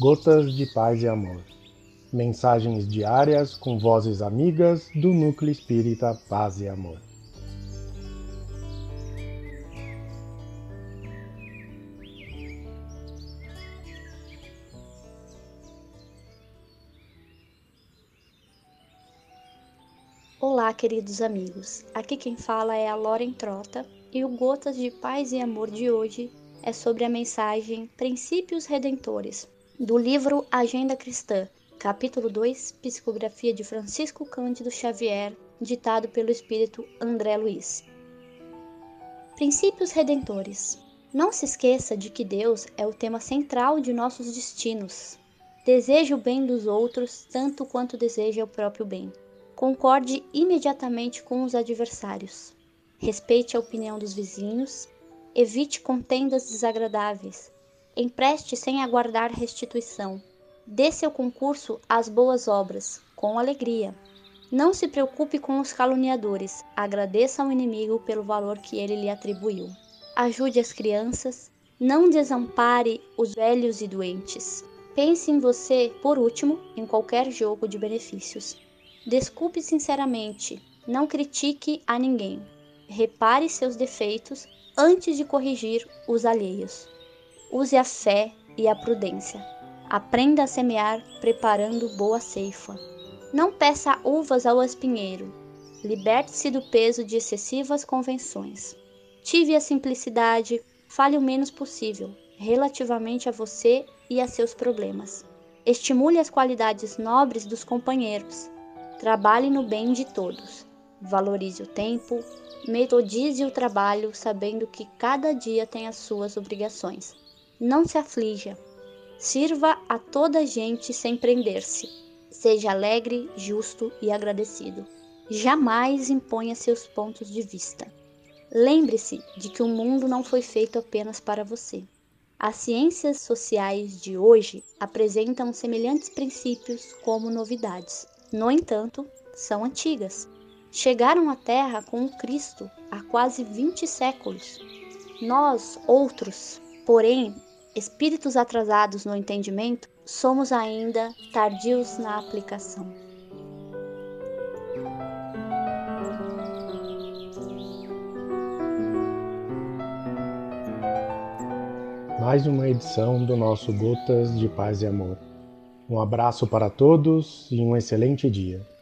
Gotas de Paz e Amor. Mensagens diárias com vozes amigas do Núcleo Espírita Paz e Amor. Olá, queridos amigos. Aqui quem fala é a Loren Trota e o Gotas de Paz e Amor de hoje é sobre a mensagem Princípios Redentores, do livro Agenda Cristã, capítulo 2, Psicografia de Francisco Cândido Xavier, ditado pelo espírito André Luiz. Princípios Redentores. Não se esqueça de que Deus é o tema central de nossos destinos. Deseja o bem dos outros tanto quanto deseja o próprio bem. Concorde imediatamente com os adversários. Respeite a opinião dos vizinhos Evite contendas desagradáveis. Empreste sem aguardar restituição. Dê seu concurso às boas obras, com alegria. Não se preocupe com os caluniadores, agradeça ao inimigo pelo valor que ele lhe atribuiu. Ajude as crianças, não desampare os velhos e doentes. Pense em você, por último, em qualquer jogo de benefícios. Desculpe sinceramente, não critique a ninguém. Repare seus defeitos antes de corrigir os alheios. Use a fé e a prudência. Aprenda a semear preparando boa ceifa. Não peça uvas ao espinheiro. Liberte-se do peso de excessivas convenções. Tive a simplicidade, fale o menos possível relativamente a você e a seus problemas. Estimule as qualidades nobres dos companheiros. Trabalhe no bem de todos. Valorize o tempo, metodize o trabalho sabendo que cada dia tem as suas obrigações. Não se aflija. Sirva a toda gente sem prender-se. Seja alegre, justo e agradecido. Jamais imponha seus pontos de vista. Lembre-se de que o mundo não foi feito apenas para você. As ciências sociais de hoje apresentam semelhantes princípios como novidades. No entanto, são antigas chegaram à Terra com o Cristo há quase 20 séculos. Nós, outros, porém, espíritos atrasados no entendimento, somos ainda tardios na aplicação. Mais uma edição do nosso Gotas de Paz e Amor. Um abraço para todos e um excelente dia.